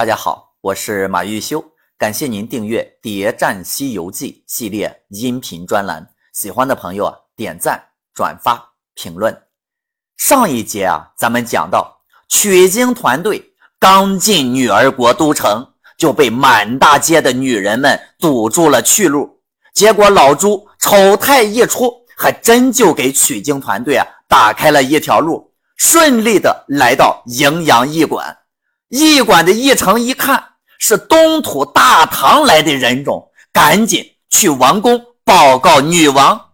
大家好，我是马玉修，感谢您订阅《谍战西游记》系列音频专栏。喜欢的朋友啊，点赞、转发、评论。上一节啊，咱们讲到取经团队刚进女儿国都城，就被满大街的女人们堵住了去路。结果老朱丑态一出，还真就给取经团队啊打开了一条路，顺利的来到荥阳驿馆。驿馆的驿丞一看是东土大唐来的人种，赶紧去王宫报告女王。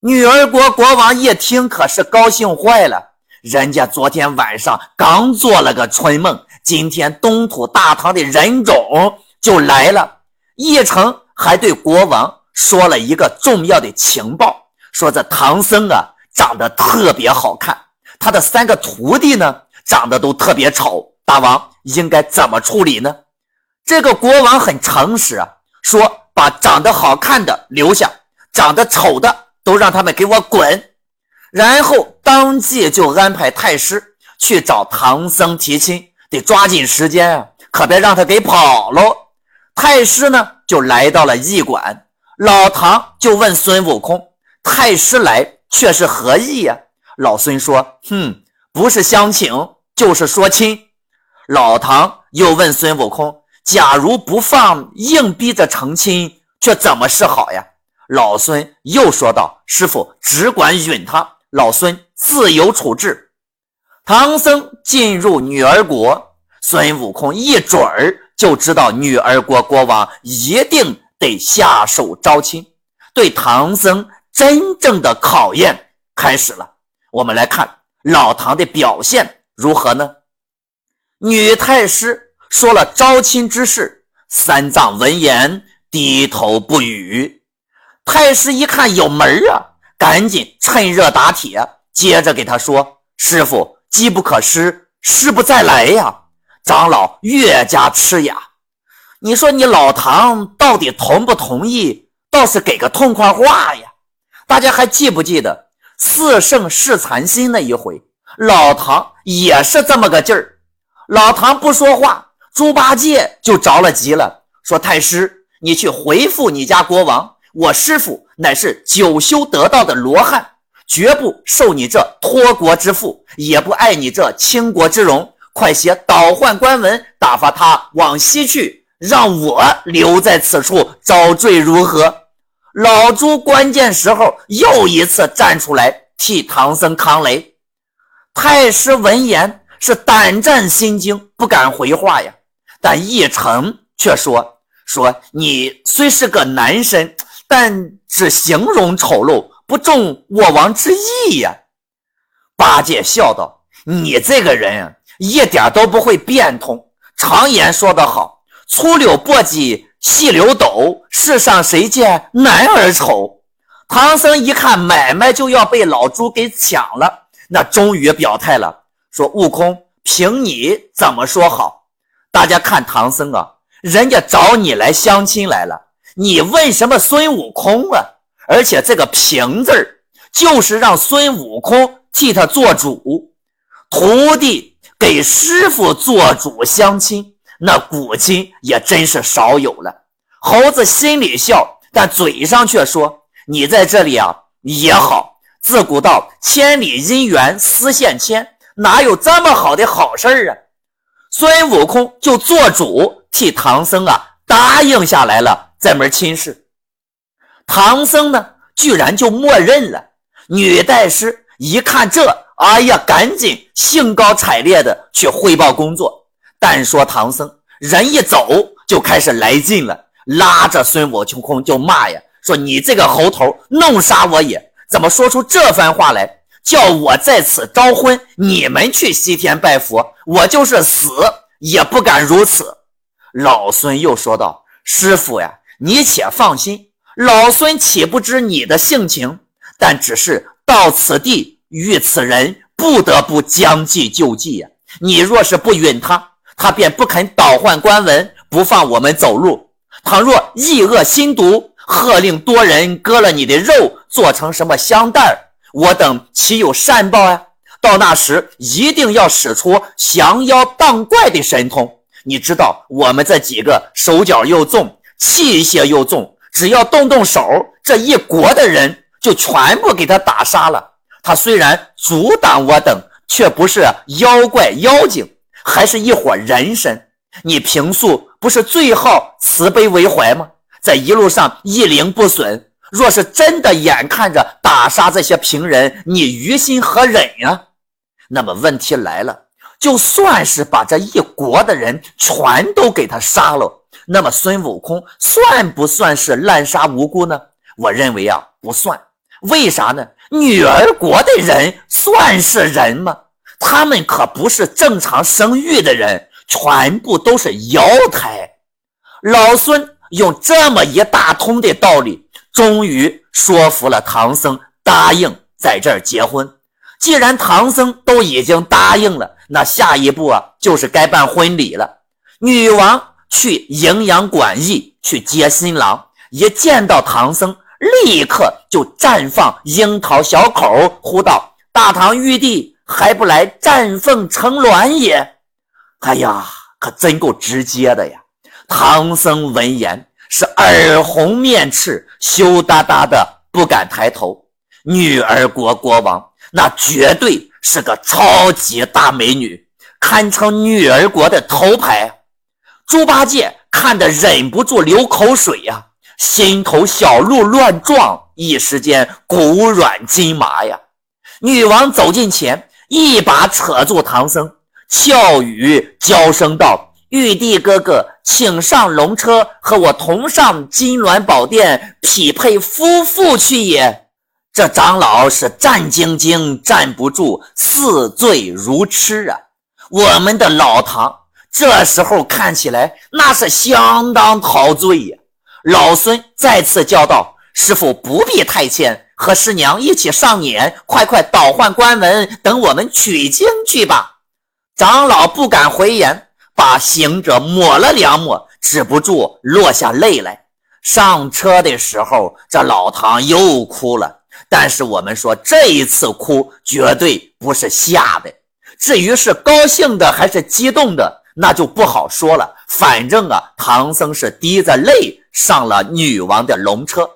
女儿国国王一听，可是高兴坏了。人家昨天晚上刚做了个春梦，今天东土大唐的人种就来了。驿丞还对国王。说了一个重要的情报，说这唐僧啊长得特别好看，他的三个徒弟呢长得都特别丑，大王应该怎么处理呢？这个国王很诚实啊，说把长得好看的留下，长得丑的都让他们给我滚。然后当即就安排太师去找唐僧提亲，得抓紧时间啊，可别让他给跑了。太师呢就来到了驿馆。老唐就问孙悟空：“太师来却是何意呀？”老孙说：“哼，不是相请，就是说亲。”老唐又问孙悟空：“假如不放，硬逼着成亲，却怎么是好呀？”老孙又说道：“师傅只管允他，老孙自有处置。”唐僧进入女儿国，孙悟空一准儿就知道女儿国国王一定。得下手招亲，对唐僧真正的考验开始了。我们来看老唐的表现如何呢？女太师说了招亲之事，三藏闻言低头不语。太师一看有门啊，赶紧趁热打铁，接着给他说：“师傅机不可失，失不再来呀！”长老越加吃哑。你说你老唐到底同不同意？倒是给个痛快话呀！大家还记不记得四圣试禅心那一回？老唐也是这么个劲儿。老唐不说话，猪八戒就着了急了，说：“太师，你去回复你家国王，我师傅乃是九修得道的罗汉，绝不受你这托国之福，也不爱你这倾国之荣。快写倒换官文，打发他往西去。”让我留在此处遭罪如何？老猪关键时候又一次站出来替唐僧扛雷。太师闻言是胆战心惊，不敢回话呀。但一成却说：“说你虽是个男生，但只形容丑陋，不中我王之意呀。”八戒笑道：“你这个人，一点都不会变通。常言说得好。”粗柳簸箕，细柳斗，世上谁见男儿丑？唐僧一看买卖就要被老猪给抢了，那终于表态了，说：“悟空，凭你怎么说好？”大家看唐僧啊，人家找你来相亲来了，你问什么孙悟空啊？而且这个“凭”字儿，就是让孙悟空替他做主，徒弟给师傅做主相亲。那古今也真是少有了。猴子心里笑，但嘴上却说：“你在这里啊也好。自古道千里姻缘丝线牵，哪有这么好的好事啊？”孙悟空就做主替唐僧啊答应下来了这门亲事。唐僧呢，居然就默认了。女代师一看这，哎呀，赶紧兴高采烈的去汇报工作。但说唐僧人一走就开始来劲了，拉着孙悟空就骂呀，说你这个猴头弄杀我也，怎么说出这番话来？叫我在此招婚，你们去西天拜佛，我就是死也不敢如此。老孙又说道：“师傅呀，你且放心，老孙岂不知你的性情？但只是到此地遇此人，不得不将计就计呀。你若是不允他。”他便不肯倒换官文，不放我们走路。倘若意恶心毒，喝令多人割了你的肉，做成什么香袋儿我等岂有善报啊？到那时一定要使出降妖荡怪的神通。你知道我们这几个手脚又重，器械又重，只要动动手，这一国的人就全部给他打杀了。他虽然阻挡我等，却不是妖怪妖精，还是一伙人参。你平素不是最好慈悲为怀吗？在一路上一灵不损。若是真的眼看着打杀这些平人，你于心何忍呀？那么问题来了，就算是把这一国的人全都给他杀了，那么孙悟空算不算是滥杀无辜呢？我认为啊，不算。为啥呢？女儿国的人算是人吗？他们可不是正常生育的人，全部都是妖胎。老孙用这么一大通的道理，终于说服了唐僧答应在这儿结婚。既然唐僧都已经答应了，那下一步啊，就是该办婚礼了。女王去营阳馆驿去接新郎，一见到唐僧，立刻就绽放樱桃小口，呼道：“大唐玉帝还不来绽凤成鸾也？”哎呀，可真够直接的呀！唐僧闻言是耳红面赤，羞答答的不敢抬头。女儿国国王。那绝对是个超级大美女，堪称女儿国的头牌。猪八戒看得忍不住流口水呀，心头小鹿乱撞，一时间骨软筋麻呀。女王走近前，一把扯住唐僧，俏语娇声道：“玉帝哥哥，请上龙车，和我同上金銮宝殿，匹配夫妇去也。”这长老是战兢兢，站不住，似醉如痴啊！我们的老唐这时候看起来那是相当陶醉呀。老孙再次叫道：“师傅不必太谦，和师娘一起上辇，快快倒换官文，等我们取经去吧。”长老不敢回言，把行者抹了两抹，止不住落下泪来。上车的时候，这老唐又哭了。但是我们说这一次哭绝对不是吓的，至于是高兴的还是激动的，那就不好说了。反正啊，唐僧是滴着泪上了女王的龙车，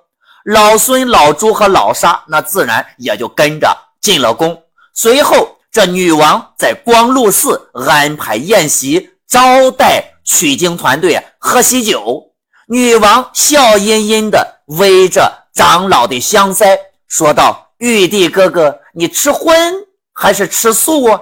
老孙、老朱和老沙那自然也就跟着进了宫。随后，这女王在光禄寺安排宴席，招待取经团队喝喜酒。女王笑吟吟的偎着长老的香腮。说道：“玉帝哥哥，你吃荤还是吃素啊？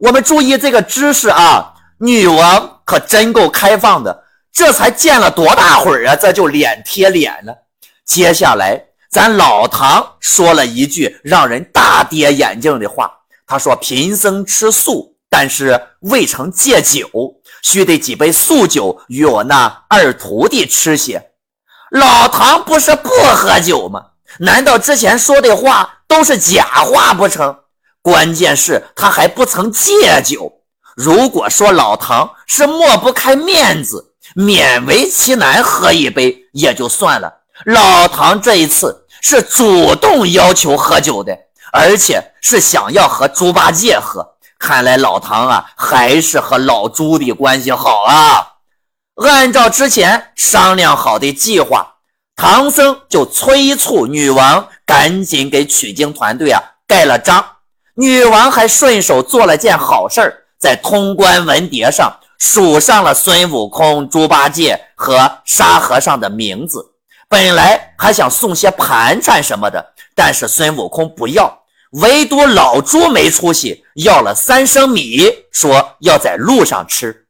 我们注意这个知识啊！女王可真够开放的，这才见了多大会儿啊，这就脸贴脸了。接下来，咱老唐说了一句让人大跌眼镜的话，他说：‘贫僧吃素，但是未曾戒酒，须得几杯素酒与我那二徒弟吃些。’老唐不是不喝酒吗？”难道之前说的话都是假话不成？关键是他还不曾戒酒。如果说老唐是抹不开面子，勉为其难喝一杯也就算了。老唐这一次是主动要求喝酒的，而且是想要和猪八戒喝。看来老唐啊，还是和老猪的关系好啊。按照之前商量好的计划。唐僧就催促女王赶紧给取经团队啊盖了章，女王还顺手做了件好事儿，在通关文牒上署上了孙悟空、猪八戒和沙和尚的名字。本来还想送些盘缠什么的，但是孙悟空不要，唯独老猪没出息，要了三升米，说要在路上吃。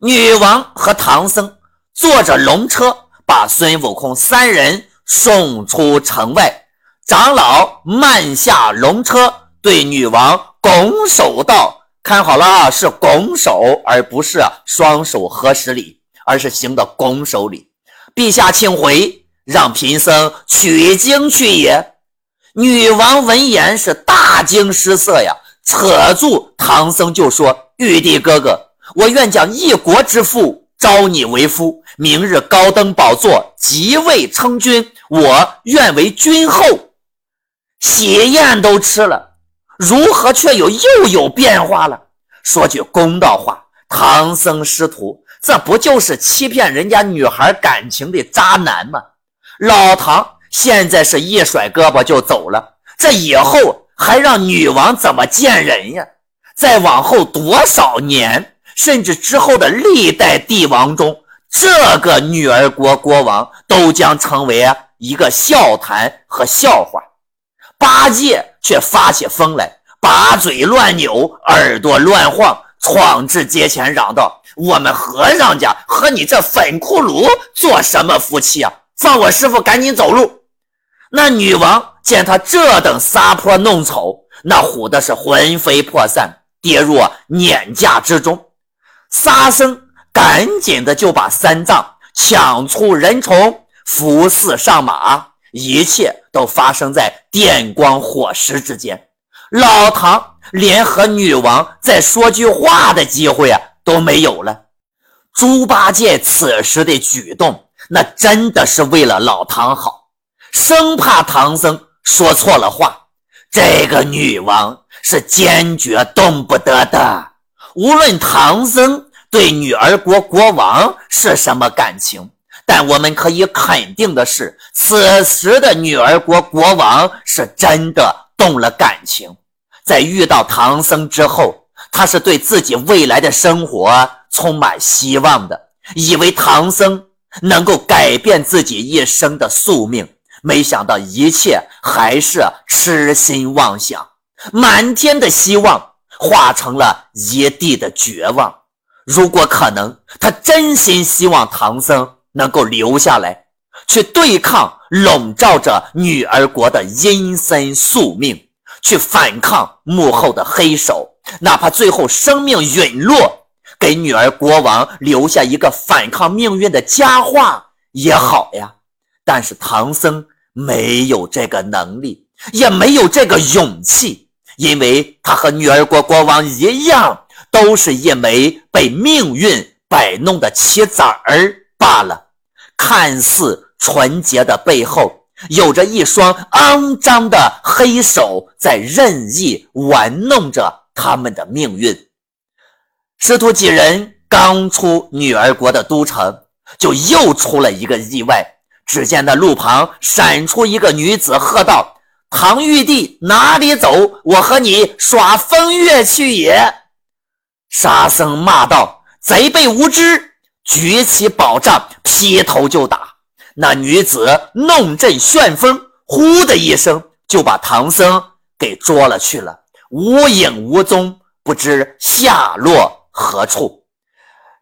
女王和唐僧坐着龙车。把孙悟空三人送出城外，长老慢下龙车，对女王拱手道：“看好了啊，是拱手，而不是双手合十礼，而是行的拱手礼。陛下请回，让贫僧取经去也。”女王闻言是大惊失色呀，扯住唐僧就说：“玉帝哥哥，我愿将一国之父。”招你为夫，明日高登宝座，即位称君。我愿为君后。喜宴都吃了，如何却又又有变化了？说句公道话，唐僧师徒，这不就是欺骗人家女孩感情的渣男吗？老唐现在是一甩胳膊就走了，这以后还让女王怎么见人呀？再往后多少年，甚至之后的历代帝王中，这个女儿国国王都将成为一个笑谈和笑话。八戒却发起疯来，把嘴乱扭，耳朵乱晃。闯至街前，嚷道：“我们和尚家和你这粉骷髅做什么夫妻啊？放我师傅赶紧走路！”那女王见他这等撒泼弄丑，那唬的是魂飞魄散，跌入碾架之中。沙僧赶紧的就把三藏抢出人丛，扶四上马，一切都发生在电光火石之间。老唐。连和女王再说句话的机会啊都没有了。猪八戒此时的举动，那真的是为了老唐好，生怕唐僧说错了话。这个女王是坚决动不得的。无论唐僧对女儿国国王是什么感情，但我们可以肯定的是，此时的女儿国国王是真的动了感情。在遇到唐僧之后，他是对自己未来的生活充满希望的，以为唐僧能够改变自己一生的宿命。没想到一切还是痴心妄想，满天的希望化成了一地的绝望。如果可能，他真心希望唐僧能够留下来，去对抗笼罩着女儿国的阴森宿命。去反抗幕后的黑手，哪怕最后生命陨落，给女儿国王留下一个反抗命运的佳话也好呀。但是唐僧没有这个能力，也没有这个勇气，因为他和女儿国国王一样，都是一枚被命运摆弄的棋子儿罢了。看似纯洁的背后。有着一双肮脏的黑手在任意玩弄着他们的命运。师徒几人刚出女儿国的都城，就又出了一个意外。只见那路旁闪出一个女子，喝道：“唐玉帝哪里走？我和你耍风月去也！”沙僧骂道：“贼辈无知！”举起宝杖，劈头就打。那女子弄阵旋风，呼的一声就把唐僧给捉了去了，无影无踪，不知下落何处。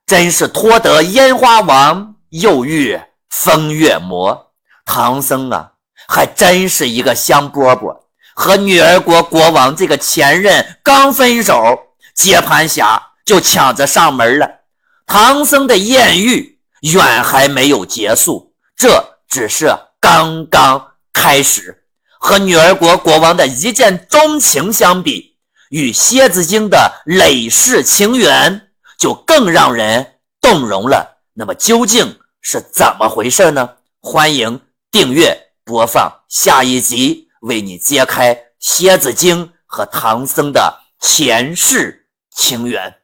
真是托得烟花王，又遇风月魔。唐僧啊，还真是一个香饽饽，和女儿国国王这个前任刚分手，接盘侠就抢着上门了。唐僧的艳遇远还没有结束。这只是刚刚开始，和女儿国国王的一见钟情相比，与蝎子精的累世情缘就更让人动容了。那么究竟是怎么回事呢？欢迎订阅播放下一集，为你揭开蝎子精和唐僧的前世情缘。